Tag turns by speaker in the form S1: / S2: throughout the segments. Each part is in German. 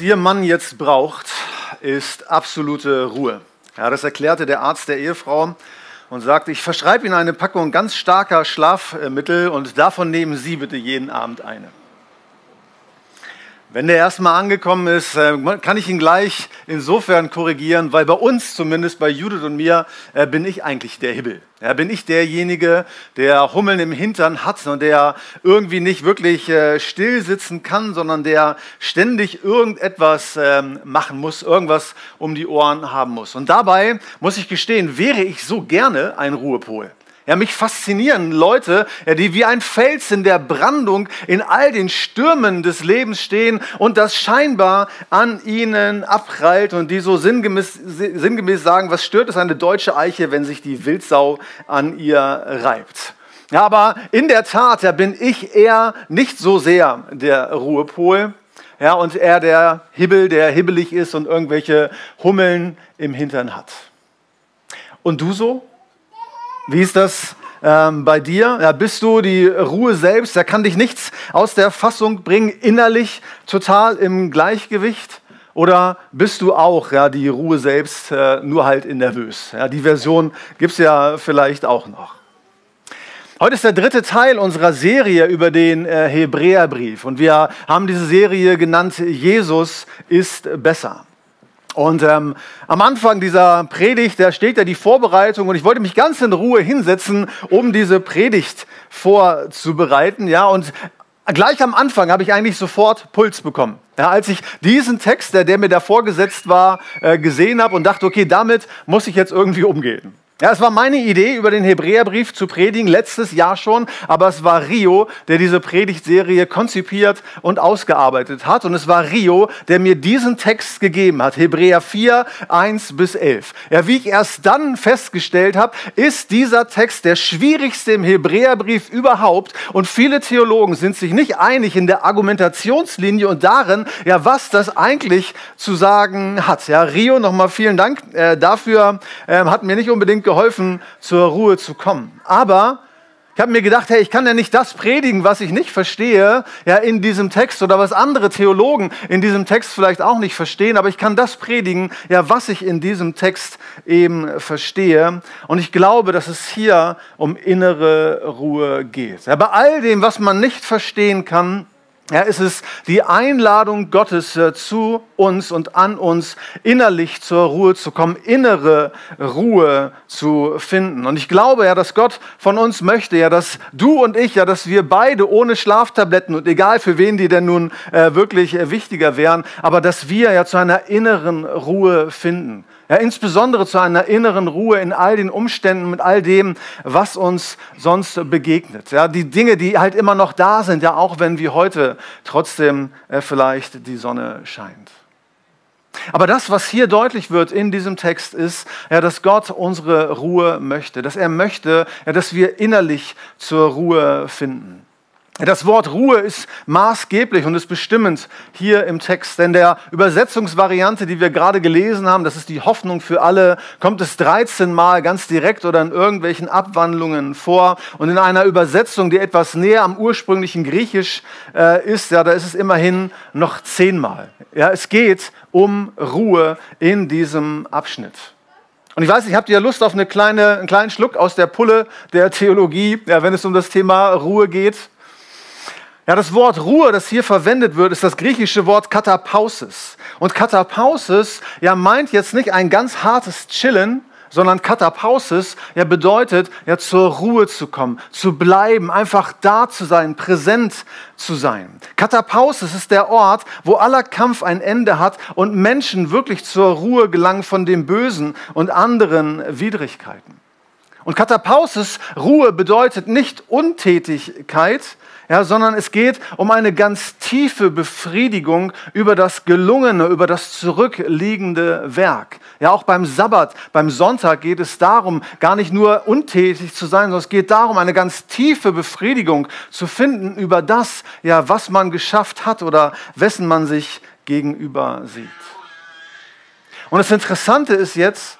S1: Ihr Mann jetzt braucht, ist absolute Ruhe. Ja, das erklärte der Arzt der Ehefrau und sagte, ich verschreibe Ihnen eine Packung ganz starker Schlafmittel und davon nehmen Sie bitte jeden Abend eine. Wenn der erstmal angekommen ist, äh, kann ich ihn gleich insofern korrigieren, weil bei uns, zumindest bei Judith und mir, äh, bin ich eigentlich der Hibbel. Bin ich derjenige, der Hummeln im Hintern hat und der irgendwie nicht wirklich äh, still sitzen kann, sondern der ständig irgendetwas ähm, machen muss, irgendwas um die Ohren haben muss. Und dabei, muss ich gestehen, wäre ich so gerne ein Ruhepol. Ja, mich faszinieren Leute, die wie ein Fels in der Brandung in all den Stürmen des Lebens stehen und das scheinbar an ihnen abprallt und die so sinngemäß, sinngemäß sagen, was stört es eine deutsche Eiche, wenn sich die Wildsau an ihr reibt. Ja, aber in der Tat, da bin ich eher nicht so sehr der Ruhepol, ja, und er der Hibbel, der hibbelig ist und irgendwelche Hummeln im Hintern hat. Und du so? Wie ist das ähm, bei dir? Ja, bist du die Ruhe selbst? Da kann dich nichts aus der Fassung bringen, innerlich total im Gleichgewicht? Oder bist du auch ja, die Ruhe selbst, äh, nur halt in nervös? Ja, die Version gibt es ja vielleicht auch noch. Heute ist der dritte Teil unserer Serie über den äh, Hebräerbrief und wir haben diese Serie genannt Jesus ist besser. Und ähm, am Anfang dieser Predigt, da steht ja die Vorbereitung und ich wollte mich ganz in Ruhe hinsetzen, um diese Predigt vorzubereiten. Ja, und gleich am Anfang habe ich eigentlich sofort Puls bekommen. Ja, als ich diesen Text, der, der mir da vorgesetzt war, äh, gesehen habe und dachte, okay, damit muss ich jetzt irgendwie umgehen. Ja, es war meine Idee, über den Hebräerbrief zu predigen, letztes Jahr schon, aber es war Rio, der diese Predigtserie konzipiert und ausgearbeitet hat. Und es war Rio, der mir diesen Text gegeben hat, Hebräer 4, 1 bis 11. Ja, wie ich erst dann festgestellt habe, ist dieser Text der schwierigste im Hebräerbrief überhaupt. Und viele Theologen sind sich nicht einig in der Argumentationslinie und darin, ja, was das eigentlich zu sagen hat. Ja, Rio, nochmal vielen Dank äh, dafür, äh, hat mir nicht unbedingt geholfen, zur Ruhe zu kommen. Aber ich habe mir gedacht, hey, ich kann ja nicht das predigen, was ich nicht verstehe, ja, in diesem Text oder was andere Theologen in diesem Text vielleicht auch nicht verstehen, aber ich kann das predigen, ja, was ich in diesem Text eben verstehe. Und ich glaube, dass es hier um innere Ruhe geht. Ja, bei all dem, was man nicht verstehen kann, ja, es ist die Einladung Gottes äh, zu uns und an uns, innerlich zur Ruhe zu kommen, innere Ruhe zu finden. Und ich glaube ja, dass Gott von uns möchte, ja, dass du und ich, ja, dass wir beide ohne Schlaftabletten und egal für wen die denn nun äh, wirklich äh, wichtiger wären, aber dass wir ja zu einer inneren Ruhe finden. Ja, insbesondere zu einer inneren Ruhe in all den Umständen, mit all dem, was uns sonst begegnet. Ja, die Dinge, die halt immer noch da sind, ja, auch wenn wie heute trotzdem äh, vielleicht die Sonne scheint. Aber das, was hier deutlich wird in diesem Text, ist, ja, dass Gott unsere Ruhe möchte, dass er möchte, ja, dass wir innerlich zur Ruhe finden. Das Wort Ruhe ist maßgeblich und ist bestimmend hier im Text, denn der Übersetzungsvariante, die wir gerade gelesen haben, das ist die Hoffnung für alle, kommt es 13 Mal ganz direkt oder in irgendwelchen Abwandlungen vor. Und in einer Übersetzung, die etwas näher am ursprünglichen Griechisch äh, ist, ja, da ist es immerhin noch zehnmal. Ja, es geht um Ruhe in diesem Abschnitt. Und ich weiß nicht, habt ihr Lust auf eine kleine, einen kleinen Schluck aus der Pulle der Theologie, ja, wenn es um das Thema Ruhe geht? Ja, das Wort Ruhe, das hier verwendet wird, ist das griechische Wort Katapausis. Und Katapausis ja, meint jetzt nicht ein ganz hartes Chillen, sondern Katapausis ja, bedeutet, ja, zur Ruhe zu kommen, zu bleiben, einfach da zu sein, präsent zu sein. Katapausis ist der Ort, wo aller Kampf ein Ende hat und Menschen wirklich zur Ruhe gelangen von dem Bösen und anderen Widrigkeiten. Und Katapausis, Ruhe, bedeutet nicht Untätigkeit, ja, sondern es geht um eine ganz tiefe Befriedigung über das gelungene, über das zurückliegende Werk. Ja, auch beim Sabbat, beim Sonntag geht es darum, gar nicht nur untätig zu sein, sondern es geht darum, eine ganz tiefe Befriedigung zu finden über das, ja, was man geschafft hat oder wessen man sich gegenüber sieht. Und das Interessante ist jetzt,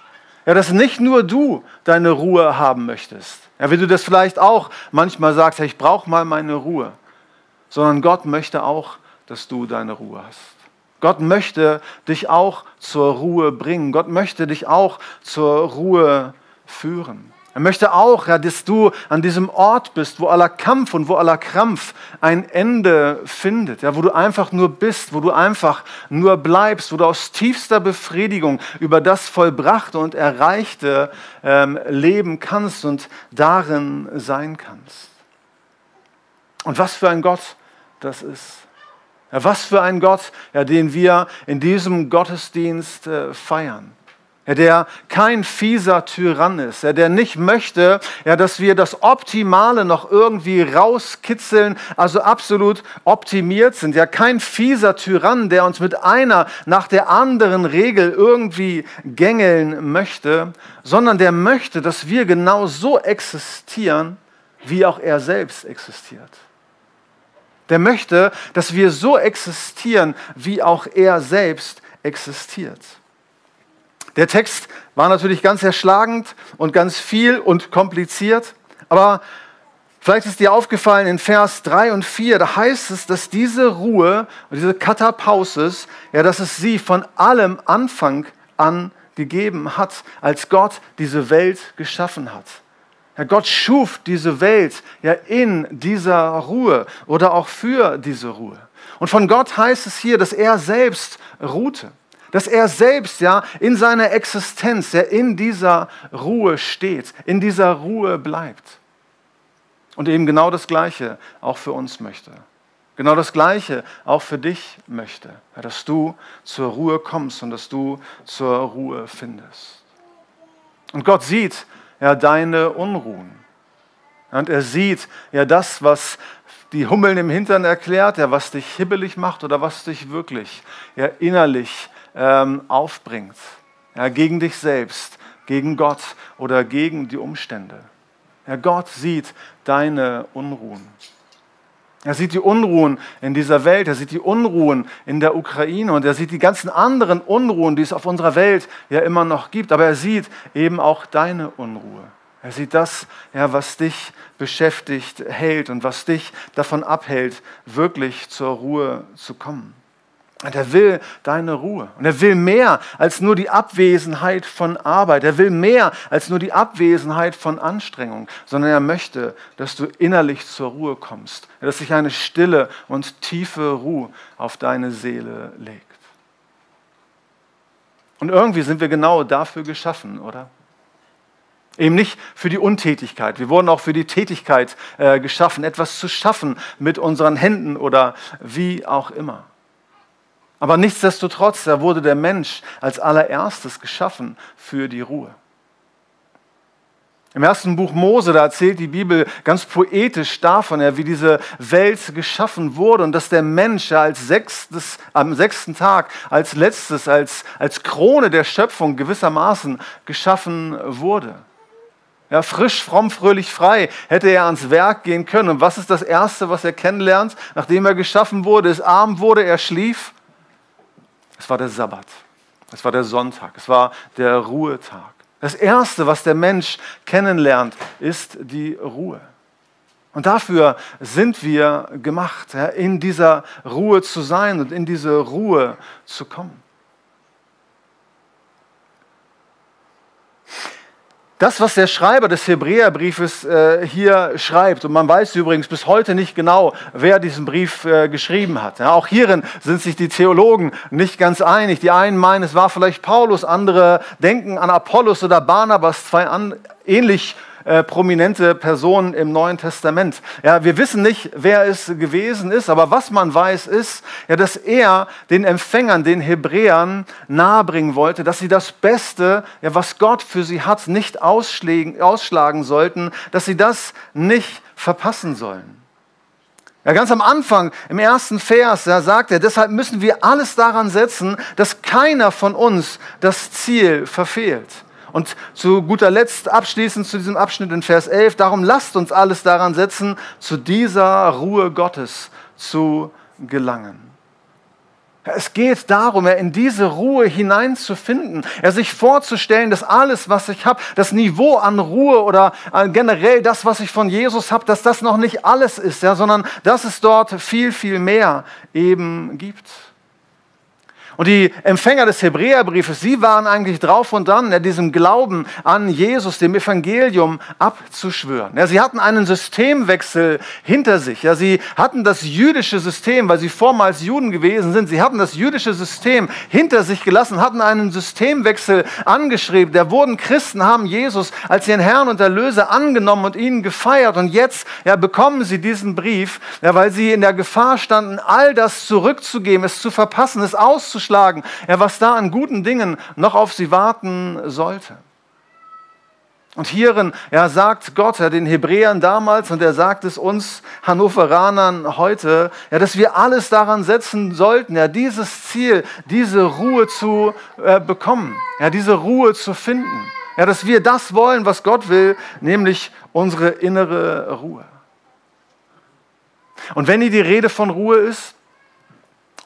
S1: ja, dass nicht nur du deine Ruhe haben möchtest. Ja, wie du das vielleicht auch manchmal sagst, ja, ich brauche mal meine Ruhe. Sondern Gott möchte auch, dass du deine Ruhe hast. Gott möchte dich auch zur Ruhe bringen. Gott möchte dich auch zur Ruhe führen. Er möchte auch, ja, dass du an diesem Ort bist, wo aller Kampf und wo aller Krampf ein Ende findet, ja, wo du einfach nur bist, wo du einfach nur bleibst, wo du aus tiefster Befriedigung über das Vollbrachte und Erreichte ähm, leben kannst und darin sein kannst. Und was für ein Gott das ist. Ja, was für ein Gott, ja, den wir in diesem Gottesdienst äh, feiern der kein fieser Tyrann ist, der nicht möchte, dass wir das Optimale noch irgendwie rauskitzeln, also absolut optimiert sind. Ja, kein fieser Tyrann, der uns mit einer nach der anderen Regel irgendwie gängeln möchte, sondern der möchte, dass wir genau so existieren, wie auch er selbst existiert. Der möchte, dass wir so existieren, wie auch er selbst existiert. Der Text war natürlich ganz erschlagend und ganz viel und kompliziert, aber vielleicht ist dir aufgefallen in Vers 3 und 4, da heißt es, dass diese Ruhe diese Katapausis, ja, dass es sie von allem Anfang an gegeben hat, als Gott diese Welt geschaffen hat. Ja, Gott schuf diese Welt ja in dieser Ruhe oder auch für diese Ruhe. Und von Gott heißt es hier, dass er selbst ruhte dass er selbst ja in seiner Existenz, ja in dieser Ruhe steht, in dieser Ruhe bleibt. Und eben genau das Gleiche auch für uns möchte. Genau das Gleiche auch für dich möchte, dass du zur Ruhe kommst und dass du zur Ruhe findest. Und Gott sieht ja deine Unruhen. Und er sieht ja das, was die Hummeln im Hintern erklärt, ja, was dich hibbelig macht oder was dich wirklich ja, innerlich ähm, aufbringt. Ja, gegen dich selbst, gegen Gott oder gegen die Umstände. Ja, Gott sieht deine Unruhen. Er sieht die Unruhen in dieser Welt, er sieht die Unruhen in der Ukraine und er sieht die ganzen anderen Unruhen, die es auf unserer Welt ja immer noch gibt. Aber er sieht eben auch deine Unruhe. Er sieht das, ja, was dich beschäftigt, hält und was dich davon abhält, wirklich zur Ruhe zu kommen. Und er will deine Ruhe. Und er will mehr als nur die Abwesenheit von Arbeit. Er will mehr als nur die Abwesenheit von Anstrengung, sondern er möchte, dass du innerlich zur Ruhe kommst, dass sich eine stille und tiefe Ruhe auf deine Seele legt. Und irgendwie sind wir genau dafür geschaffen, oder? Eben nicht für die Untätigkeit. Wir wurden auch für die Tätigkeit äh, geschaffen, etwas zu schaffen mit unseren Händen oder wie auch immer. Aber nichtsdestotrotz, da wurde der Mensch als allererstes geschaffen für die Ruhe. Im ersten Buch Mose, da erzählt die Bibel ganz poetisch davon, ja, wie diese Welt geschaffen wurde und dass der Mensch ja als sechstes, am sechsten Tag, als letztes, als, als Krone der Schöpfung gewissermaßen geschaffen wurde. Ja, frisch, fromm, fröhlich, frei hätte er ans Werk gehen können. Und was ist das Erste, was er kennenlernt, nachdem er geschaffen wurde? Es arm wurde, er schlief es war der Sabbat. Es war der Sonntag. Es war der Ruhetag. Das Erste, was der Mensch kennenlernt, ist die Ruhe. Und dafür sind wir gemacht, in dieser Ruhe zu sein und in diese Ruhe zu kommen. Das, was der Schreiber des Hebräerbriefes äh, hier schreibt, und man weiß übrigens bis heute nicht genau, wer diesen Brief äh, geschrieben hat. Ja, auch hierin sind sich die Theologen nicht ganz einig. Die einen meinen, es war vielleicht Paulus, andere denken an Apollos oder Barnabas, zwei an, ähnlich äh, prominente Person im Neuen Testament. Ja, wir wissen nicht, wer es gewesen ist, aber was man weiß ist, ja, dass er den Empfängern, den Hebräern nahebringen wollte, dass sie das Beste, ja, was Gott für sie hat, nicht ausschlagen sollten, dass sie das nicht verpassen sollen. Ja, ganz am Anfang, im ersten Vers, da sagt er, deshalb müssen wir alles daran setzen, dass keiner von uns das Ziel verfehlt. Und zu guter Letzt abschließend zu diesem Abschnitt in Vers 11, darum lasst uns alles daran setzen, zu dieser Ruhe Gottes zu gelangen. Es geht darum, in diese Ruhe hineinzufinden, ja, sich vorzustellen, dass alles, was ich habe, das Niveau an Ruhe oder generell das, was ich von Jesus habe, dass das noch nicht alles ist, ja, sondern dass es dort viel, viel mehr eben gibt. Und die Empfänger des Hebräerbriefes, sie waren eigentlich drauf und dran, diesem Glauben an Jesus, dem Evangelium abzuschwören. Ja, sie hatten einen Systemwechsel hinter sich. Ja, sie hatten das jüdische System, weil sie vormals Juden gewesen sind. Sie hatten das jüdische System hinter sich gelassen, hatten einen Systemwechsel angeschrieben. Da wurden Christen, haben Jesus als ihren Herrn und Erlöser angenommen und ihn gefeiert. Und jetzt ja, bekommen sie diesen Brief, ja, weil sie in der Gefahr standen, all das zurückzugeben, es zu verpassen, es auszuschlagen aufschlagen, ja, was da an guten Dingen noch auf sie warten sollte. Und hierin ja, sagt Gott ja, den Hebräern damals und er sagt es uns Hannoveranern heute, ja, dass wir alles daran setzen sollten, ja, dieses Ziel, diese Ruhe zu äh, bekommen, ja, diese Ruhe zu finden. Ja, dass wir das wollen, was Gott will, nämlich unsere innere Ruhe. Und wenn hier die Rede von Ruhe ist,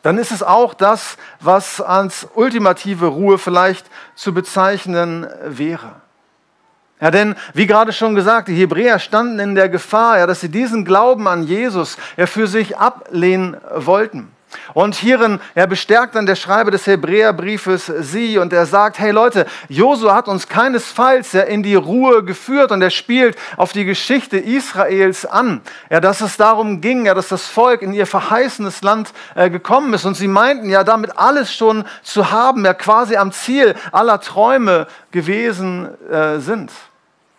S1: dann ist es auch das, was als ultimative Ruhe vielleicht zu bezeichnen wäre. Ja, denn wie gerade schon gesagt, die Hebräer standen in der Gefahr, ja, dass sie diesen Glauben an Jesus ja, für sich ablehnen wollten. Und hierin er bestärkt dann der Schreiber des Hebräerbriefes sie. Und er sagt, hey Leute, Josua hat uns keinesfalls in die Ruhe geführt. Und er spielt auf die Geschichte Israels an, ja, dass es darum ging, ja, dass das Volk in ihr verheißenes Land äh, gekommen ist. Und sie meinten ja damit alles schon zu haben, ja quasi am Ziel aller Träume gewesen äh, sind.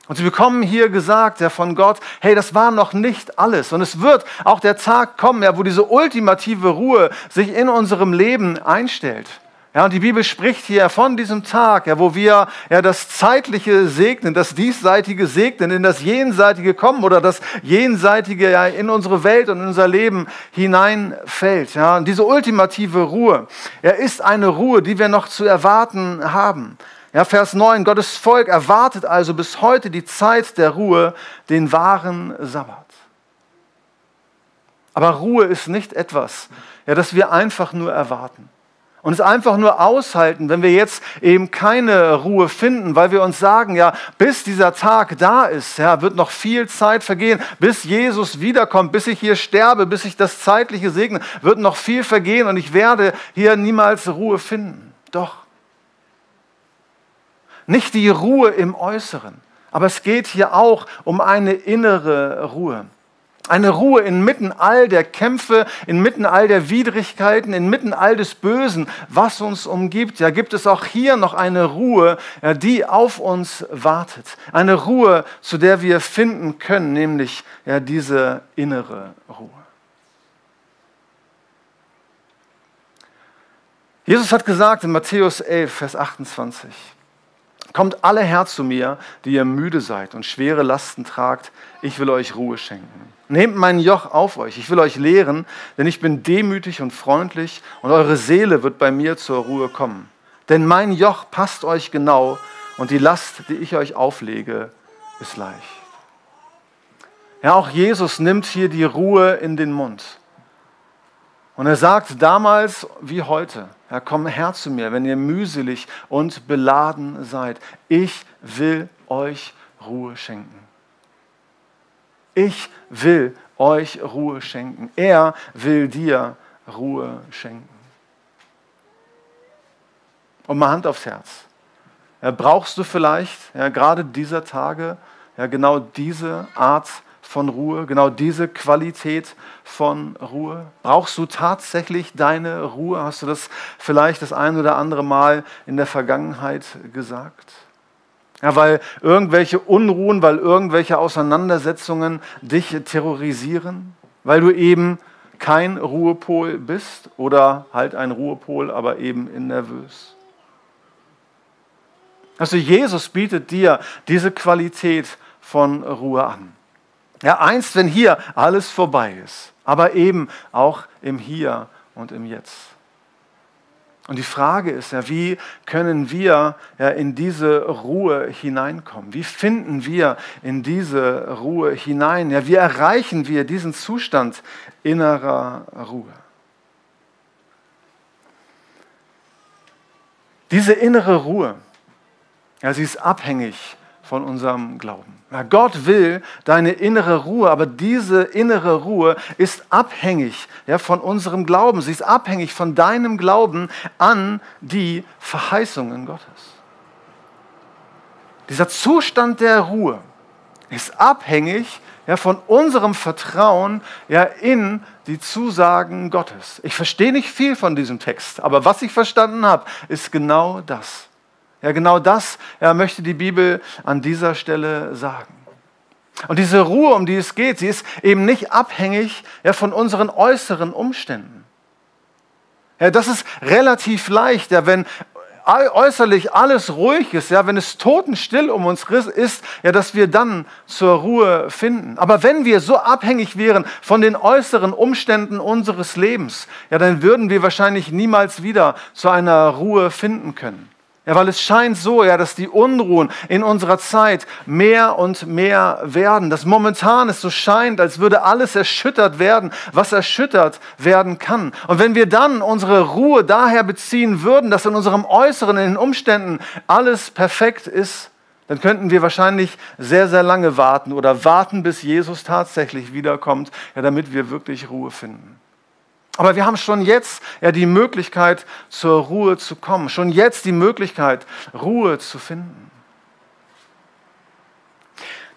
S1: Und sie bekommen hier gesagt ja, von Gott, hey, das war noch nicht alles. Und es wird auch der Tag kommen, ja, wo diese ultimative Ruhe sich in unserem Leben einstellt. Ja, und die Bibel spricht hier von diesem Tag, ja, wo wir ja, das Zeitliche segnen, das Diesseitige segnen, in das Jenseitige kommen oder das Jenseitige ja, in unsere Welt und in unser Leben hineinfällt. Ja. Und diese ultimative Ruhe ja, ist eine Ruhe, die wir noch zu erwarten haben. Ja, Vers 9, Gottes Volk erwartet also bis heute die Zeit der Ruhe, den wahren Sabbat. Aber Ruhe ist nicht etwas, ja, das wir einfach nur erwarten und es einfach nur aushalten, wenn wir jetzt eben keine Ruhe finden, weil wir uns sagen, ja, bis dieser Tag da ist, ja, wird noch viel Zeit vergehen, bis Jesus wiederkommt, bis ich hier sterbe, bis ich das Zeitliche segne, wird noch viel vergehen und ich werde hier niemals Ruhe finden. Doch, nicht die Ruhe im Äußeren, aber es geht hier auch um eine innere Ruhe. Eine Ruhe inmitten all der Kämpfe, inmitten all der Widrigkeiten, inmitten all des Bösen, was uns umgibt. Ja, gibt es auch hier noch eine Ruhe, die auf uns wartet. Eine Ruhe, zu der wir finden können, nämlich ja, diese innere Ruhe. Jesus hat gesagt in Matthäus 11, Vers 28, Kommt alle her zu mir, die ihr müde seid und schwere Lasten tragt, ich will euch Ruhe schenken. Nehmt mein Joch auf euch, ich will euch lehren, denn ich bin demütig und freundlich und eure Seele wird bei mir zur Ruhe kommen. Denn mein Joch passt euch genau und die Last, die ich euch auflege, ist leicht. Ja, auch Jesus nimmt hier die Ruhe in den Mund. Und er sagt damals wie heute, ja, komm her zu mir, wenn ihr mühselig und beladen seid. Ich will euch Ruhe schenken. Ich will euch Ruhe schenken. Er will dir Ruhe schenken. Und mal Hand aufs Herz. Ja, brauchst du vielleicht ja, gerade dieser Tage ja, genau diese Art von Ruhe, genau diese Qualität von Ruhe? Brauchst du tatsächlich deine Ruhe? Hast du das vielleicht das ein oder andere Mal in der Vergangenheit gesagt? Ja, weil irgendwelche Unruhen, weil irgendwelche Auseinandersetzungen dich terrorisieren, weil du eben kein Ruhepol bist oder halt ein Ruhepol, aber eben in nervös. Also Jesus bietet dir diese Qualität von Ruhe an. Ja, einst, wenn hier alles vorbei ist, aber eben auch im Hier und im Jetzt. Und die Frage ist ja, wie können wir ja in diese Ruhe hineinkommen? Wie finden wir in diese Ruhe hinein? Ja, wie erreichen wir diesen Zustand innerer Ruhe? Diese innere Ruhe, ja, sie ist abhängig von unserem Glauben. Ja, Gott will deine innere Ruhe, aber diese innere Ruhe ist abhängig ja, von unserem Glauben. Sie ist abhängig von deinem Glauben an die Verheißungen Gottes. Dieser Zustand der Ruhe ist abhängig ja, von unserem Vertrauen ja, in die Zusagen Gottes. Ich verstehe nicht viel von diesem Text, aber was ich verstanden habe, ist genau das. Ja, genau das ja, möchte die Bibel an dieser Stelle sagen. Und diese Ruhe, um die es geht, sie ist eben nicht abhängig ja, von unseren äußeren Umständen. Ja, das ist relativ leicht, ja, wenn äußerlich alles ruhig ist, ja, wenn es totenstill um uns ist, ja, dass wir dann zur Ruhe finden. Aber wenn wir so abhängig wären von den äußeren Umständen unseres Lebens, ja, dann würden wir wahrscheinlich niemals wieder zu einer Ruhe finden können. Ja, weil es scheint so, ja, dass die Unruhen in unserer Zeit mehr und mehr werden. Dass momentan es so scheint, als würde alles erschüttert werden, was erschüttert werden kann. Und wenn wir dann unsere Ruhe daher beziehen würden, dass in unserem Äußeren, in den Umständen alles perfekt ist, dann könnten wir wahrscheinlich sehr, sehr lange warten oder warten, bis Jesus tatsächlich wiederkommt, ja, damit wir wirklich Ruhe finden. Aber wir haben schon jetzt ja die Möglichkeit, zur Ruhe zu kommen, schon jetzt die Möglichkeit, Ruhe zu finden.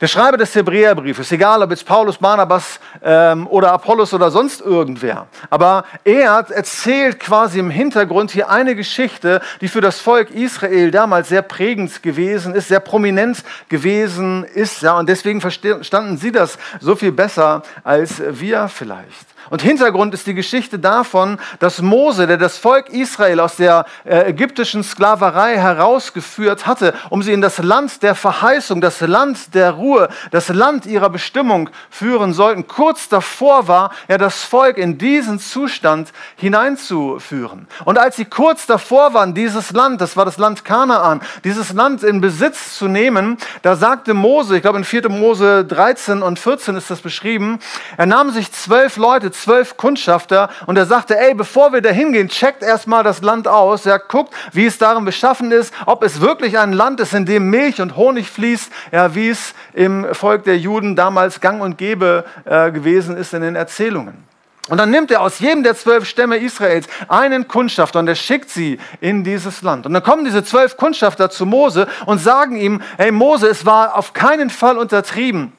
S1: Der Schreiber des Hebräerbriefes, egal ob jetzt Paulus, Barnabas ähm, oder Apollos oder sonst irgendwer, aber er erzählt quasi im Hintergrund hier eine Geschichte, die für das Volk Israel damals sehr prägend gewesen ist, sehr prominent gewesen ist. Ja, und deswegen verstanden sie das so viel besser als wir vielleicht. Und Hintergrund ist die Geschichte davon, dass Mose, der das Volk Israel aus der äh, ägyptischen Sklaverei herausgeführt hatte, um sie in das Land der Verheißung, das Land der Ruhe, das Land ihrer Bestimmung führen sollten, kurz davor war, ja das Volk in diesen Zustand hineinzuführen. Und als sie kurz davor waren, dieses Land, das war das Land Kanaan, dieses Land in Besitz zu nehmen, da sagte Mose, ich glaube in 4. Mose 13 und 14 ist das beschrieben, er nahm sich zwölf Leute, zwölf Kundschafter und er sagte, ey, bevor wir da hingehen, checkt erstmal das Land aus. Er guckt, wie es darin beschaffen ist, ob es wirklich ein Land ist, in dem Milch und Honig fließt, ja, wie es im Volk der Juden damals gang und gäbe äh, gewesen ist in den Erzählungen. Und dann nimmt er aus jedem der zwölf Stämme Israels einen Kundschafter und er schickt sie in dieses Land. Und dann kommen diese zwölf Kundschafter zu Mose und sagen ihm, hey Mose, es war auf keinen Fall untertrieben.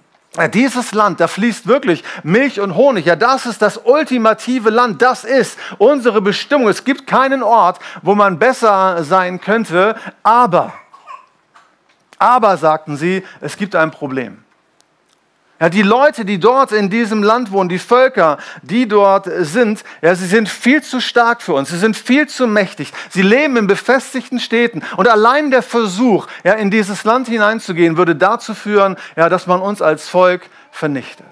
S1: Dieses Land, da fließt wirklich Milch und Honig. Ja, das ist das ultimative Land. Das ist unsere Bestimmung. Es gibt keinen Ort, wo man besser sein könnte. Aber, aber, sagten sie, es gibt ein Problem. Ja, die Leute, die dort in diesem Land wohnen, die Völker, die dort sind, ja, sie sind viel zu stark für uns. Sie sind viel zu mächtig. Sie leben in befestigten Städten. Und allein der Versuch, ja, in dieses Land hineinzugehen, würde dazu führen, ja, dass man uns als Volk vernichtet.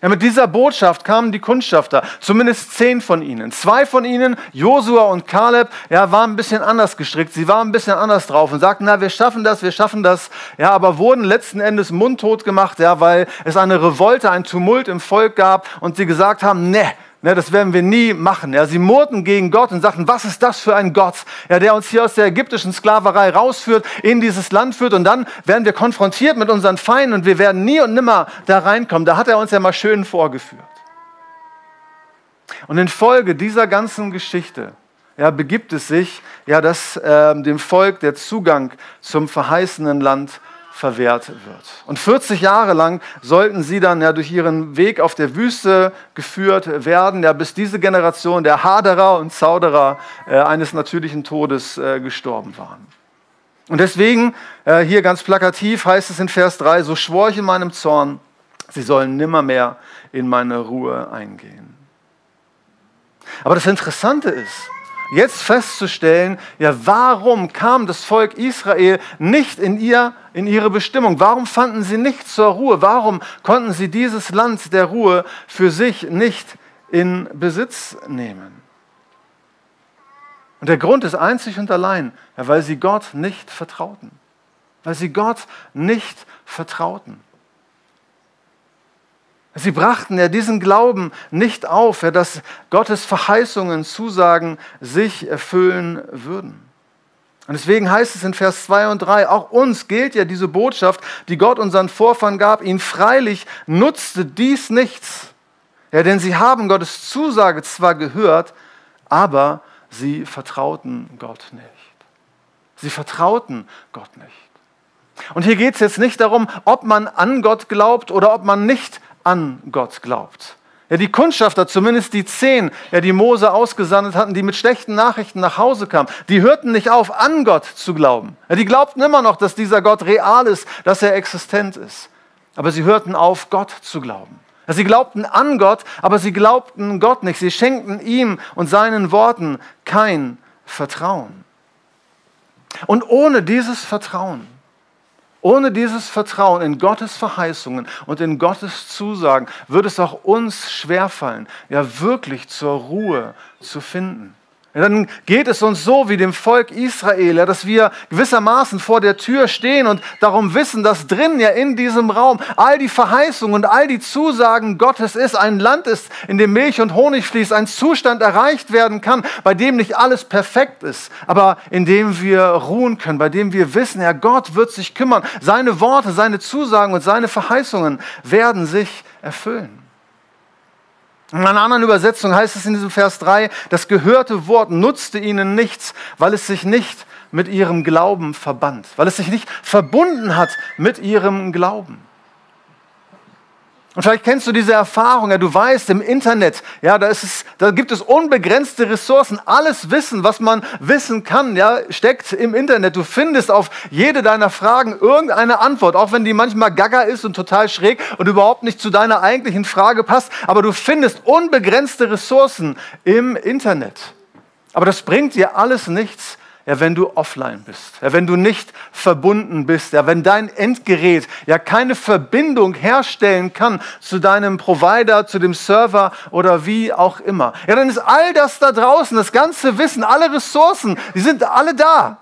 S1: Ja, mit dieser Botschaft kamen die Kundschafter, zumindest zehn von ihnen. Zwei von ihnen, Josua und Kaleb, ja, waren ein bisschen anders gestrickt. Sie waren ein bisschen anders drauf und sagten, na, wir schaffen das, wir schaffen das. Ja, aber wurden letzten Endes mundtot gemacht, ja, weil es eine Revolte, ein Tumult im Volk gab und sie gesagt haben, ne, Ne, das werden wir nie machen. Ja, sie murrten gegen Gott und sagten, was ist das für ein Gott, ja, der uns hier aus der ägyptischen Sklaverei rausführt, in dieses Land führt und dann werden wir konfrontiert mit unseren Feinden und wir werden nie und nimmer da reinkommen. Da hat er uns ja mal schön vorgeführt. Und in Folge dieser ganzen Geschichte ja, begibt es sich, ja, dass äh, dem Volk der Zugang zum verheißenen Land verwehrt wird. Und 40 Jahre lang sollten sie dann ja durch ihren Weg auf der Wüste geführt werden, ja, bis diese Generation der Haderer und Zauderer äh, eines natürlichen Todes äh, gestorben waren. Und deswegen, äh, hier ganz plakativ heißt es in Vers 3, so schwor ich in meinem Zorn, sie sollen nimmermehr in meine Ruhe eingehen. Aber das Interessante ist, jetzt festzustellen, ja, warum kam das Volk Israel nicht in, ihr, in ihre Bestimmung? Warum fanden sie nicht zur Ruhe? Warum konnten sie dieses Land der Ruhe für sich nicht in Besitz nehmen? Und der Grund ist einzig und allein, ja, weil sie Gott nicht vertrauten. Weil sie Gott nicht vertrauten. Sie brachten ja diesen Glauben nicht auf, ja, dass Gottes Verheißungen, Zusagen sich erfüllen würden. Und deswegen heißt es in Vers 2 und 3, auch uns gilt ja diese Botschaft, die Gott unseren Vorfahren gab, ihnen freilich nutzte dies nichts. Ja, denn sie haben Gottes Zusage zwar gehört, aber sie vertrauten Gott nicht. Sie vertrauten Gott nicht. Und hier geht es jetzt nicht darum, ob man an Gott glaubt oder ob man nicht an Gott glaubt. Ja, die Kundschafter, zumindest die zehn, ja, die Mose ausgesandt hatten, die mit schlechten Nachrichten nach Hause kamen, die hörten nicht auf, an Gott zu glauben. Ja, die glaubten immer noch, dass dieser Gott real ist, dass er existent ist. Aber sie hörten auf, Gott zu glauben. Ja, sie glaubten an Gott, aber sie glaubten Gott nicht. Sie schenkten ihm und seinen Worten kein Vertrauen. Und ohne dieses Vertrauen, ohne dieses Vertrauen in Gottes Verheißungen und in Gottes Zusagen wird es auch uns schwerfallen, ja wirklich zur Ruhe zu finden. Dann geht es uns so wie dem Volk Israel, ja, dass wir gewissermaßen vor der Tür stehen und darum wissen, dass drin ja in diesem Raum all die Verheißungen und all die Zusagen Gottes ist, ein Land ist, in dem Milch und Honig fließt, ein Zustand erreicht werden kann, bei dem nicht alles perfekt ist, aber in dem wir ruhen können, bei dem wir wissen, ja, Gott wird sich kümmern. Seine Worte, seine Zusagen und seine Verheißungen werden sich erfüllen. In einer anderen Übersetzung heißt es in diesem Vers 3, das gehörte Wort nutzte ihnen nichts, weil es sich nicht mit ihrem Glauben verband, weil es sich nicht verbunden hat mit ihrem Glauben. Und vielleicht kennst du diese Erfahrung, ja, du weißt, im Internet, ja, da, ist es, da gibt es unbegrenzte Ressourcen. Alles Wissen, was man wissen kann, ja, steckt im Internet. Du findest auf jede deiner Fragen irgendeine Antwort, auch wenn die manchmal gaga ist und total schräg und überhaupt nicht zu deiner eigentlichen Frage passt. Aber du findest unbegrenzte Ressourcen im Internet. Aber das bringt dir alles nichts, ja, wenn du offline bist, ja, wenn du nicht verbunden bist, ja, wenn dein Endgerät ja keine Verbindung herstellen kann zu deinem Provider, zu dem Server oder wie auch immer, ja, dann ist all das da draußen, das ganze Wissen, alle Ressourcen, die sind alle da.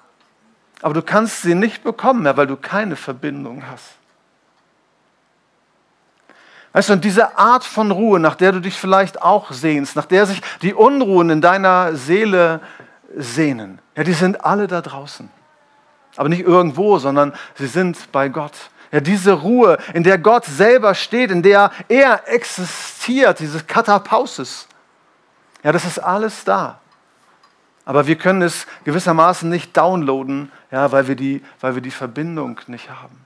S1: Aber du kannst sie nicht bekommen, ja, weil du keine Verbindung hast. Weißt du, und diese Art von Ruhe, nach der du dich vielleicht auch sehnst, nach der sich die Unruhen in deiner Seele sehnen. Ja, die sind alle da draußen. Aber nicht irgendwo, sondern sie sind bei Gott. Ja, diese Ruhe, in der Gott selber steht, in der er existiert, dieses Katapausis. Ja, das ist alles da. Aber wir können es gewissermaßen nicht downloaden, ja, weil, wir die, weil wir die Verbindung nicht haben.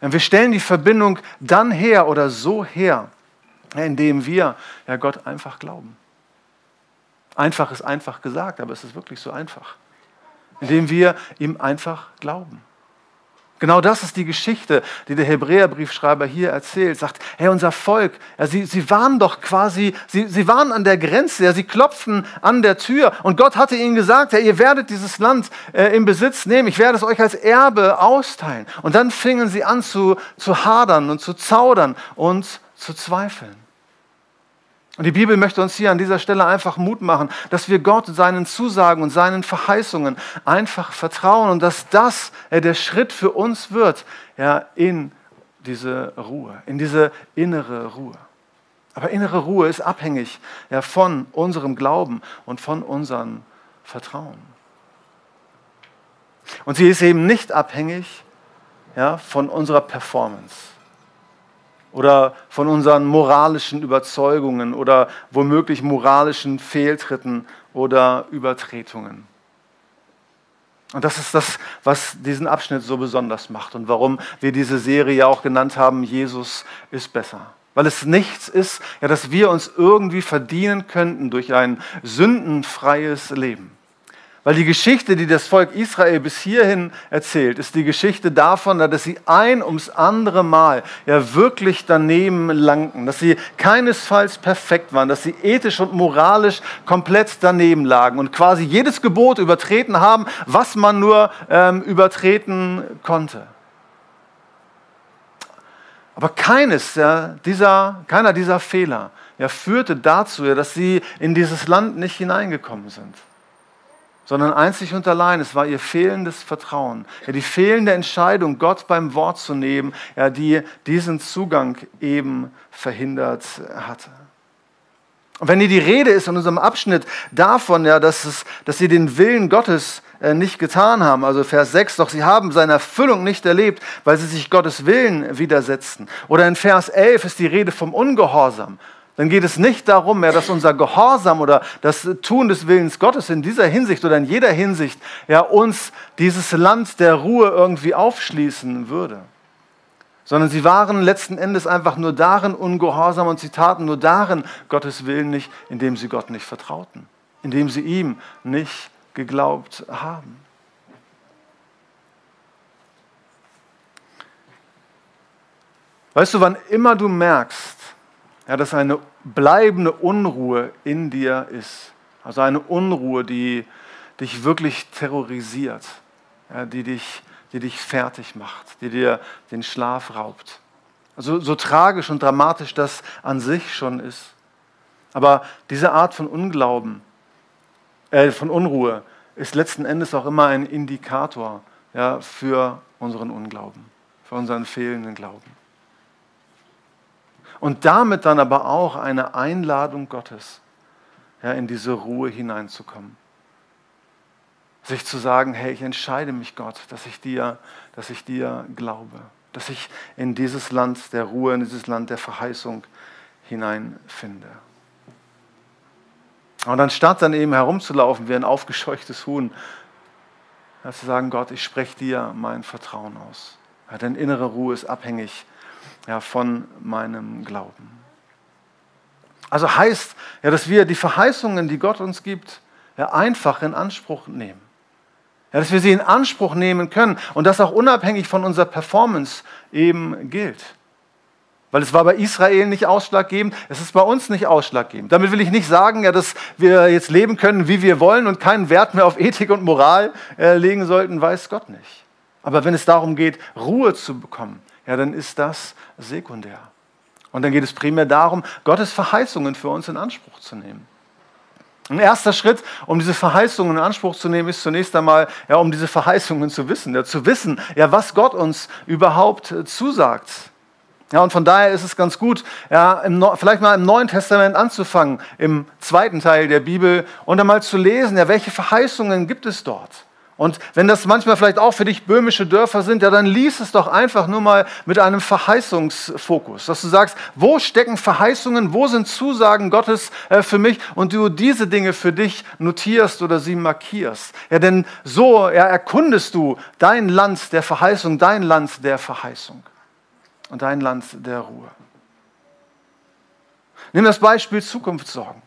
S1: Ja, wir stellen die Verbindung dann her oder so her, ja, indem wir ja, Gott einfach glauben. Einfach ist einfach gesagt, aber es ist wirklich so einfach. Indem wir ihm einfach glauben. Genau das ist die Geschichte, die der Hebräerbriefschreiber hier erzählt. Sagt, hey, unser Volk, ja, sie, sie waren doch quasi, sie, sie waren an der Grenze, ja, sie klopften an der Tür und Gott hatte ihnen gesagt, ja, ihr werdet dieses Land äh, im Besitz nehmen, ich werde es euch als Erbe austeilen. Und dann fingen sie an zu, zu hadern und zu zaudern und zu zweifeln. Und die Bibel möchte uns hier an dieser Stelle einfach Mut machen, dass wir Gott seinen Zusagen und seinen Verheißungen einfach vertrauen und dass das ja, der Schritt für uns wird ja, in diese Ruhe, in diese innere Ruhe. Aber innere Ruhe ist abhängig ja, von unserem Glauben und von unserem Vertrauen. Und sie ist eben nicht abhängig ja, von unserer Performance oder von unseren moralischen Überzeugungen oder womöglich moralischen Fehltritten oder Übertretungen. Und das ist das, was diesen Abschnitt so besonders macht und warum wir diese Serie ja auch genannt haben, Jesus ist besser. Weil es nichts ist, ja, dass wir uns irgendwie verdienen könnten durch ein sündenfreies Leben. Weil die Geschichte, die das Volk Israel bis hierhin erzählt, ist die Geschichte davon, dass sie ein ums andere Mal ja wirklich daneben langten, dass sie keinesfalls perfekt waren, dass sie ethisch und moralisch komplett daneben lagen und quasi jedes Gebot übertreten haben, was man nur ähm, übertreten konnte. Aber keines ja, dieser, keiner dieser Fehler ja, führte dazu, dass sie in dieses Land nicht hineingekommen sind sondern einzig und allein, es war ihr fehlendes Vertrauen, ja, die fehlende Entscheidung, Gott beim Wort zu nehmen, ja, die diesen Zugang eben verhindert hatte. Und wenn hier die Rede ist in unserem Abschnitt davon, ja, dass, es, dass sie den Willen Gottes äh, nicht getan haben, also Vers 6, doch sie haben seine Erfüllung nicht erlebt, weil sie sich Gottes Willen widersetzten. Oder in Vers 11 ist die Rede vom Ungehorsam dann geht es nicht darum mehr, dass unser Gehorsam oder das Tun des Willens Gottes in dieser Hinsicht oder in jeder Hinsicht ja, uns dieses Land der Ruhe irgendwie aufschließen würde. Sondern sie waren letzten Endes einfach nur darin ungehorsam und sie taten nur darin Gottes Willen nicht, indem sie Gott nicht vertrauten, indem sie ihm nicht geglaubt haben. Weißt du, wann immer du merkst, ja, dass eine bleibende Unruhe in dir ist. Also eine Unruhe, die dich wirklich terrorisiert, ja, die, dich, die dich fertig macht, die dir den Schlaf raubt. Also so tragisch und dramatisch das an sich schon ist. Aber diese Art von Unglauben, äh, von Unruhe, ist letzten Endes auch immer ein Indikator ja, für unseren Unglauben, für unseren fehlenden Glauben und damit dann aber auch eine Einladung Gottes, ja, in diese Ruhe hineinzukommen. Sich zu sagen, hey, ich entscheide mich, Gott, dass ich dir, dass ich dir glaube, dass ich in dieses Land der Ruhe, in dieses Land der Verheißung hineinfinde. Und anstatt dann eben herumzulaufen wie ein aufgescheuchtes Huhn, zu sagen, Gott, ich spreche dir mein Vertrauen aus. Ja, denn innere Ruhe ist abhängig ja, von meinem Glauben. Also heißt ja, dass wir die Verheißungen, die Gott uns gibt, ja, einfach in Anspruch nehmen. Ja, dass wir sie in Anspruch nehmen können und das auch unabhängig von unserer Performance eben gilt. Weil es war bei Israel nicht ausschlaggebend, es ist bei uns nicht ausschlaggebend. Damit will ich nicht sagen, ja, dass wir jetzt leben können, wie wir wollen und keinen Wert mehr auf Ethik und Moral äh, legen sollten, weiß Gott nicht. Aber wenn es darum geht, Ruhe zu bekommen, ja, dann ist das sekundär. Und dann geht es primär darum, Gottes Verheißungen für uns in Anspruch zu nehmen. Ein erster Schritt, um diese Verheißungen in Anspruch zu nehmen, ist zunächst einmal, ja, um diese Verheißungen zu wissen, ja, zu wissen, ja, was Gott uns überhaupt äh, zusagt. Ja, und von daher ist es ganz gut, ja, im, vielleicht mal im Neuen Testament anzufangen, im zweiten Teil der Bibel, und einmal zu lesen, ja, welche Verheißungen gibt es dort? Und wenn das manchmal vielleicht auch für dich böhmische Dörfer sind, ja, dann lies es doch einfach nur mal mit einem Verheißungsfokus, dass du sagst, wo stecken Verheißungen, wo sind Zusagen Gottes äh, für mich und du diese Dinge für dich notierst oder sie markierst. Ja, denn so ja, erkundest du dein Land der Verheißung, dein Land der Verheißung und dein Land der Ruhe. Nimm das Beispiel Zukunftssorgen.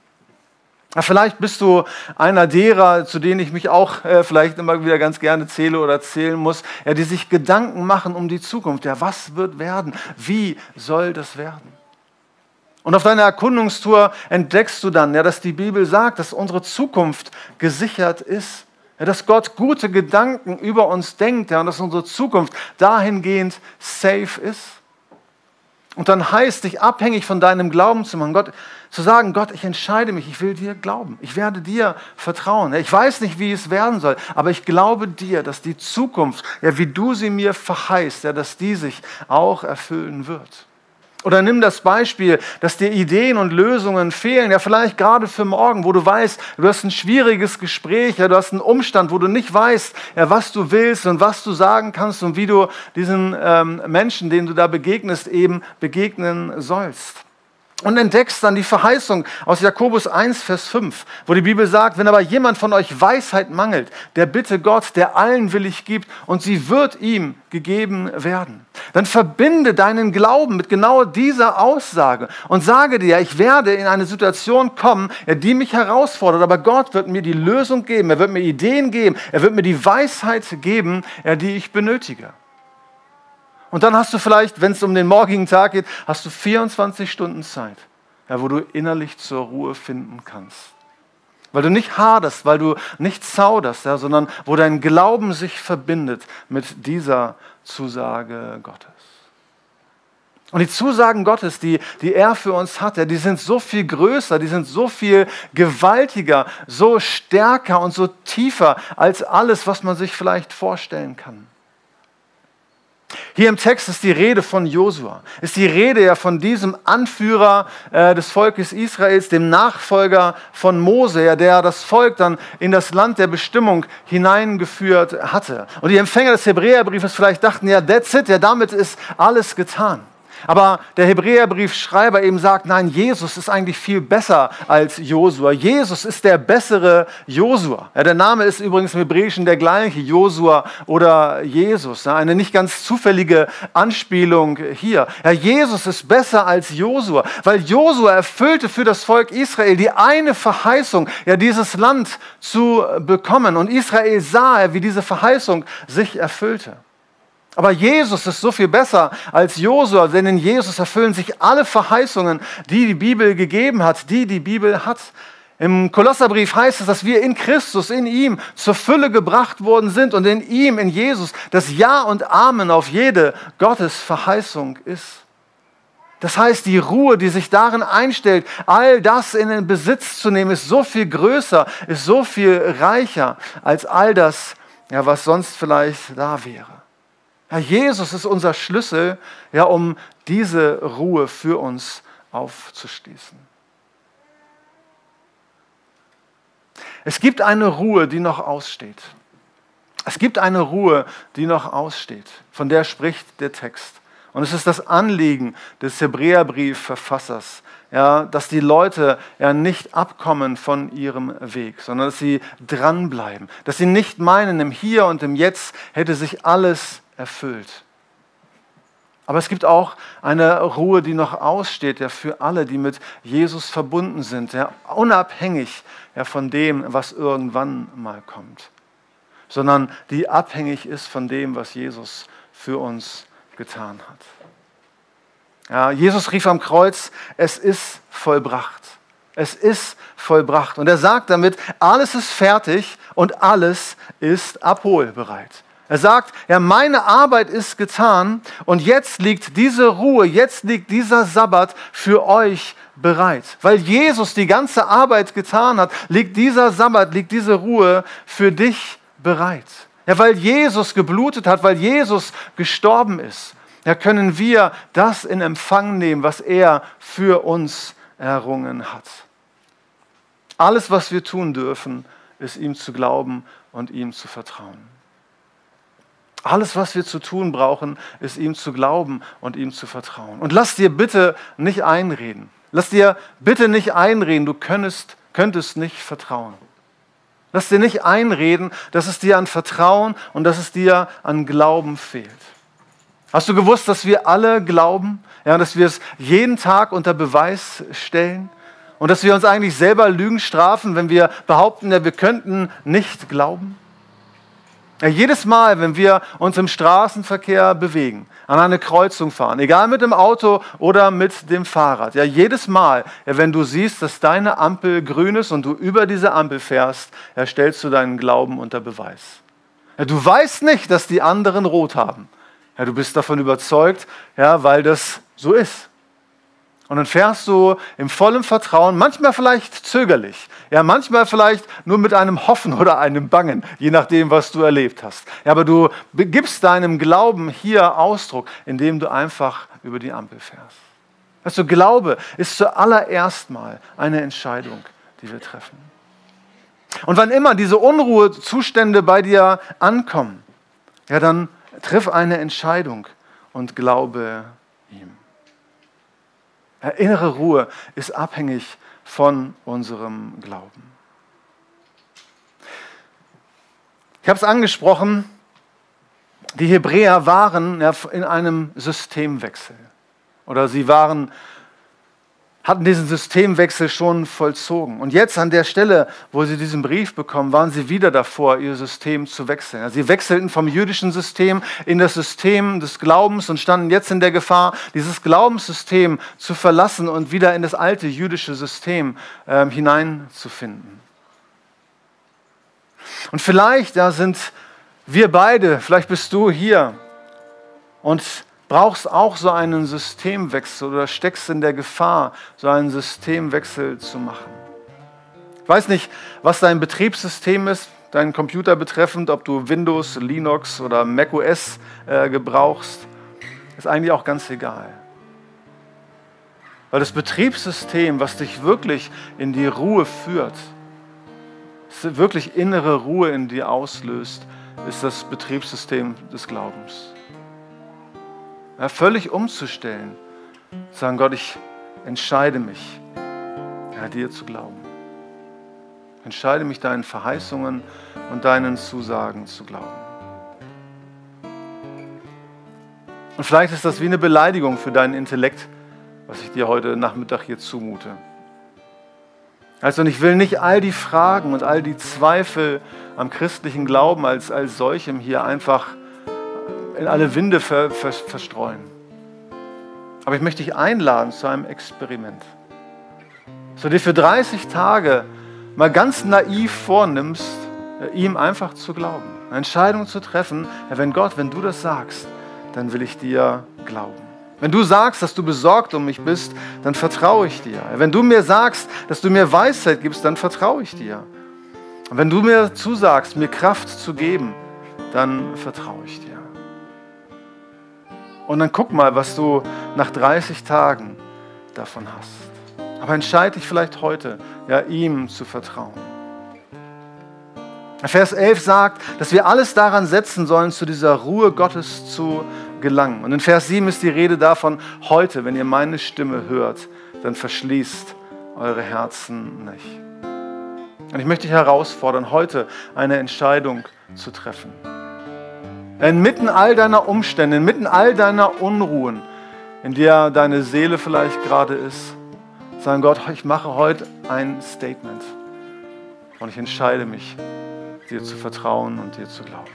S1: Vielleicht bist du einer derer, zu denen ich mich auch äh, vielleicht immer wieder ganz gerne zähle oder zählen muss, ja, die sich Gedanken machen um die Zukunft. Ja, was wird werden? Wie soll das werden? Und auf deiner Erkundungstour entdeckst du dann, ja, dass die Bibel sagt, dass unsere Zukunft gesichert ist. Ja, dass Gott gute Gedanken über uns denkt ja, und dass unsere Zukunft dahingehend safe ist. Und dann heißt, dich abhängig von deinem Glauben zu machen, Gott, zu sagen, Gott, ich entscheide mich, ich will dir glauben, ich werde dir vertrauen. Ich weiß nicht, wie es werden soll, aber ich glaube dir, dass die Zukunft, ja, wie du sie mir verheißt, ja, dass die sich auch erfüllen wird. Oder nimm das Beispiel, dass dir Ideen und Lösungen fehlen, ja vielleicht gerade für morgen, wo du weißt, du hast ein schwieriges Gespräch, ja du hast einen Umstand, wo du nicht weißt, ja, was du willst und was du sagen kannst und wie du diesen ähm, Menschen, denen du da begegnest, eben begegnen sollst. Und entdeckst dann die Verheißung aus Jakobus 1, Vers 5, wo die Bibel sagt, wenn aber jemand von euch Weisheit mangelt, der bitte Gott, der allen willig gibt, und sie wird ihm gegeben werden. Dann verbinde deinen Glauben mit genau dieser Aussage und sage dir, ich werde in eine Situation kommen, die mich herausfordert, aber Gott wird mir die Lösung geben, er wird mir Ideen geben, er wird mir die Weisheit geben, die ich benötige. Und dann hast du vielleicht, wenn es um den morgigen Tag geht, hast du 24 Stunden Zeit, ja, wo du innerlich zur Ruhe finden kannst. Weil du nicht haderst, weil du nicht zauderst, ja, sondern wo dein Glauben sich verbindet mit dieser Zusage Gottes. Und die Zusagen Gottes, die, die er für uns hat, ja, die sind so viel größer, die sind so viel gewaltiger, so stärker und so tiefer als alles, was man sich vielleicht vorstellen kann. Hier im Text ist die Rede von Josua, ist die Rede ja von diesem Anführer äh, des Volkes Israels, dem Nachfolger von Mose, ja, der das Volk dann in das Land der Bestimmung hineingeführt hatte. Und die Empfänger des Hebräerbriefes vielleicht dachten, ja, that's it, ja, damit ist alles getan. Aber der Hebräerbriefschreiber eben sagt, nein, Jesus ist eigentlich viel besser als Josua. Jesus ist der bessere Josua. Ja, der Name ist übrigens im Hebräischen der gleiche, Josua oder Jesus. Ja, eine nicht ganz zufällige Anspielung hier. Ja, Jesus ist besser als Josua, weil Josua erfüllte für das Volk Israel die eine Verheißung, ja, dieses Land zu bekommen. Und Israel sah, wie diese Verheißung sich erfüllte. Aber Jesus ist so viel besser als Josua, denn in Jesus erfüllen sich alle Verheißungen, die die Bibel gegeben hat, die die Bibel hat. Im Kolosserbrief heißt es, dass wir in Christus, in ihm zur Fülle gebracht worden sind und in ihm, in Jesus, das Ja und Amen auf jede Gottes Verheißung ist. Das heißt, die Ruhe, die sich darin einstellt, all das in den Besitz zu nehmen, ist so viel größer, ist so viel reicher als all das, ja, was sonst vielleicht da wäre. Ja, Jesus ist unser Schlüssel, ja, um diese Ruhe für uns aufzuschließen. Es gibt eine Ruhe, die noch aussteht. Es gibt eine Ruhe, die noch aussteht, von der spricht der Text. Und es ist das Anliegen des Hebräerbriefverfassers, ja, dass die Leute ja nicht abkommen von ihrem Weg, sondern dass sie dranbleiben, dass sie nicht meinen, im Hier und im Jetzt hätte sich alles erfüllt. Aber es gibt auch eine Ruhe, die noch aussteht, ja, für alle, die mit Jesus verbunden sind, ja, unabhängig ja, von dem, was irgendwann mal kommt, sondern die abhängig ist von dem, was Jesus für uns getan hat. Ja, Jesus rief am Kreuz, es ist vollbracht. Es ist vollbracht. Und er sagt damit, alles ist fertig und alles ist abholbereit. Er sagt, ja, meine Arbeit ist getan und jetzt liegt diese Ruhe, jetzt liegt dieser Sabbat für euch bereit. Weil Jesus die ganze Arbeit getan hat, liegt dieser Sabbat, liegt diese Ruhe für dich bereit. Ja, weil Jesus geblutet hat, weil Jesus gestorben ist, ja, können wir das in Empfang nehmen, was er für uns errungen hat. Alles, was wir tun dürfen, ist ihm zu glauben und ihm zu vertrauen. Alles, was wir zu tun brauchen, ist ihm zu glauben und ihm zu vertrauen. Und lass dir bitte nicht einreden. Lass dir bitte nicht einreden, du könntest, könntest nicht vertrauen. Lass dir nicht einreden, dass es dir an Vertrauen und dass es dir an Glauben fehlt. Hast du gewusst, dass wir alle glauben, ja, dass wir es jeden Tag unter Beweis stellen und dass wir uns eigentlich selber Lügen strafen, wenn wir behaupten, ja, wir könnten nicht glauben? Jedes Mal, wenn wir uns im Straßenverkehr bewegen, an eine Kreuzung fahren, egal mit dem Auto oder mit dem Fahrrad, ja, jedes Mal, wenn du siehst, dass deine Ampel grün ist und du über diese Ampel fährst, ja, stellst du deinen Glauben unter Beweis. Ja, du weißt nicht, dass die anderen rot haben. Ja, du bist davon überzeugt, ja, weil das so ist. Und dann fährst du im vollen Vertrauen, manchmal vielleicht zögerlich, ja, manchmal vielleicht nur mit einem Hoffen oder einem Bangen, je nachdem, was du erlebt hast. Ja, aber du gibst deinem Glauben hier Ausdruck, indem du einfach über die Ampel fährst. Also Glaube ist zuallererst mal eine Entscheidung, die wir treffen. Und wann immer diese Unruhezustände bei dir ankommen, ja, dann triff eine Entscheidung und glaube. Innere Ruhe ist abhängig von unserem Glauben. Ich habe es angesprochen, die Hebräer waren in einem Systemwechsel oder sie waren hatten diesen Systemwechsel schon vollzogen. Und jetzt an der Stelle, wo sie diesen Brief bekommen, waren sie wieder davor, ihr System zu wechseln. Sie wechselten vom jüdischen System in das System des Glaubens und standen jetzt in der Gefahr, dieses Glaubenssystem zu verlassen und wieder in das alte jüdische System äh, hineinzufinden. Und vielleicht, da sind wir beide, vielleicht bist du hier und brauchst auch so einen Systemwechsel oder steckst in der Gefahr, so einen Systemwechsel zu machen. Ich weiß nicht, was dein Betriebssystem ist, deinen Computer betreffend, ob du Windows, Linux oder macOS äh, gebrauchst, ist eigentlich auch ganz egal. Weil das Betriebssystem, was dich wirklich in die Ruhe führt, wirklich innere Ruhe in dir auslöst, ist das Betriebssystem des Glaubens. Ja, völlig umzustellen. Sagen, Gott, ich entscheide mich, ja, dir zu glauben. Entscheide mich, deinen Verheißungen und deinen Zusagen zu glauben. Und vielleicht ist das wie eine Beleidigung für deinen Intellekt, was ich dir heute Nachmittag hier zumute. Also, und ich will nicht all die Fragen und all die Zweifel am christlichen Glauben als, als solchem hier einfach in alle Winde ver, ver, verstreuen. Aber ich möchte dich einladen zu einem Experiment. Du dir für 30 Tage mal ganz naiv vornimmst, äh, ihm einfach zu glauben. Eine Entscheidung zu treffen, ja, wenn Gott, wenn du das sagst, dann will ich dir glauben. Wenn du sagst, dass du besorgt um mich bist, dann vertraue ich dir. Wenn du mir sagst, dass du mir Weisheit gibst, dann vertraue ich dir. Wenn du mir zusagst, mir Kraft zu geben, dann vertraue ich dir. Und dann guck mal, was du nach 30 Tagen davon hast. Aber entscheide dich vielleicht heute, ja, ihm zu vertrauen. Vers 11 sagt, dass wir alles daran setzen sollen, zu dieser Ruhe Gottes zu gelangen. Und in Vers 7 ist die Rede davon, heute, wenn ihr meine Stimme hört, dann verschließt eure Herzen nicht. Und ich möchte dich herausfordern, heute eine Entscheidung zu treffen. Inmitten all deiner Umstände, inmitten all deiner Unruhen, in der deine Seele vielleicht gerade ist, sagen Gott, ich mache heute ein Statement. Und ich entscheide mich, dir zu vertrauen und dir zu glauben.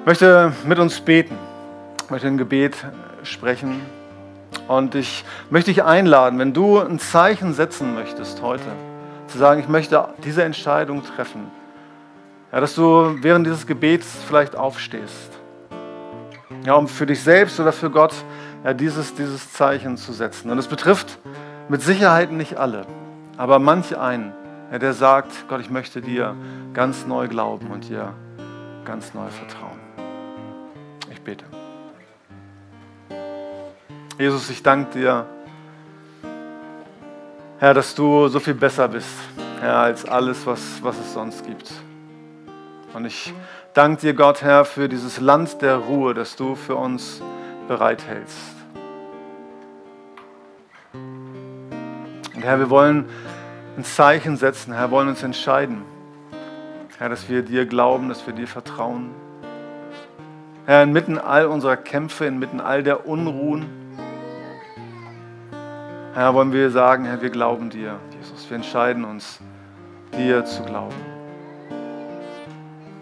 S1: Ich möchte mit uns beten, ich möchte ein Gebet sprechen. Und ich möchte dich einladen, wenn du ein Zeichen setzen möchtest heute, zu sagen, ich möchte diese Entscheidung treffen ja, dass du während dieses Gebets vielleicht aufstehst. Ja, um für dich selbst oder für Gott ja, dieses, dieses Zeichen zu setzen. Und es betrifft mit Sicherheit nicht alle, aber manch einen, ja, der sagt, Gott, ich möchte dir ganz neu glauben und dir ganz neu vertrauen. Ich bete. Jesus, ich danke dir, Herr, dass du so viel besser bist, Herr, als alles, was, was es sonst gibt. Und ich danke dir, Gott, Herr, für dieses Land der Ruhe, das du für uns bereithältst. Und Herr, wir wollen ein Zeichen setzen, Herr, wollen uns entscheiden. Herr, dass wir dir glauben, dass wir dir vertrauen. Herr, inmitten all unserer Kämpfe, inmitten all der Unruhen, Herr, wollen wir sagen, Herr, wir glauben dir, Jesus. Wir entscheiden uns, dir zu glauben.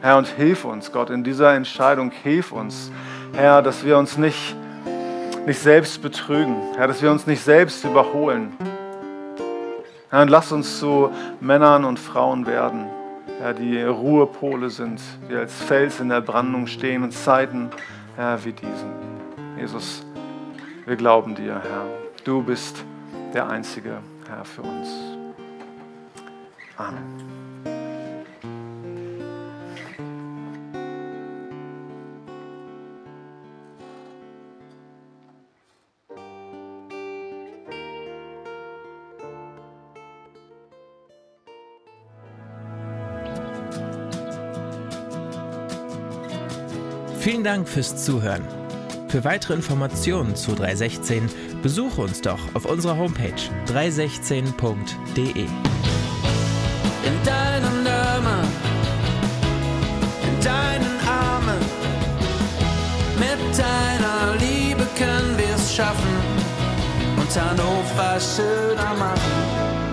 S1: Herr, und hilf uns, Gott, in dieser Entscheidung, hilf uns, Herr, dass wir uns nicht, nicht selbst betrügen, Herr, dass wir uns nicht selbst überholen. Herr, und lass uns zu Männern und Frauen werden, Herr, die Ruhepole sind, die als Fels in der Brandung stehen in Zeiten, Herr, wie diesen. Jesus, wir glauben dir, Herr. Du bist der Einzige, Herr, für uns. Amen.
S2: Vielen Dank fürs Zuhören. Für weitere Informationen zu 316 besuche uns doch auf unserer Homepage 316.de.
S3: in deinen Armen, in deinen Armen. Mit deiner Liebe können wir es schaffen und Hannover schöner machen.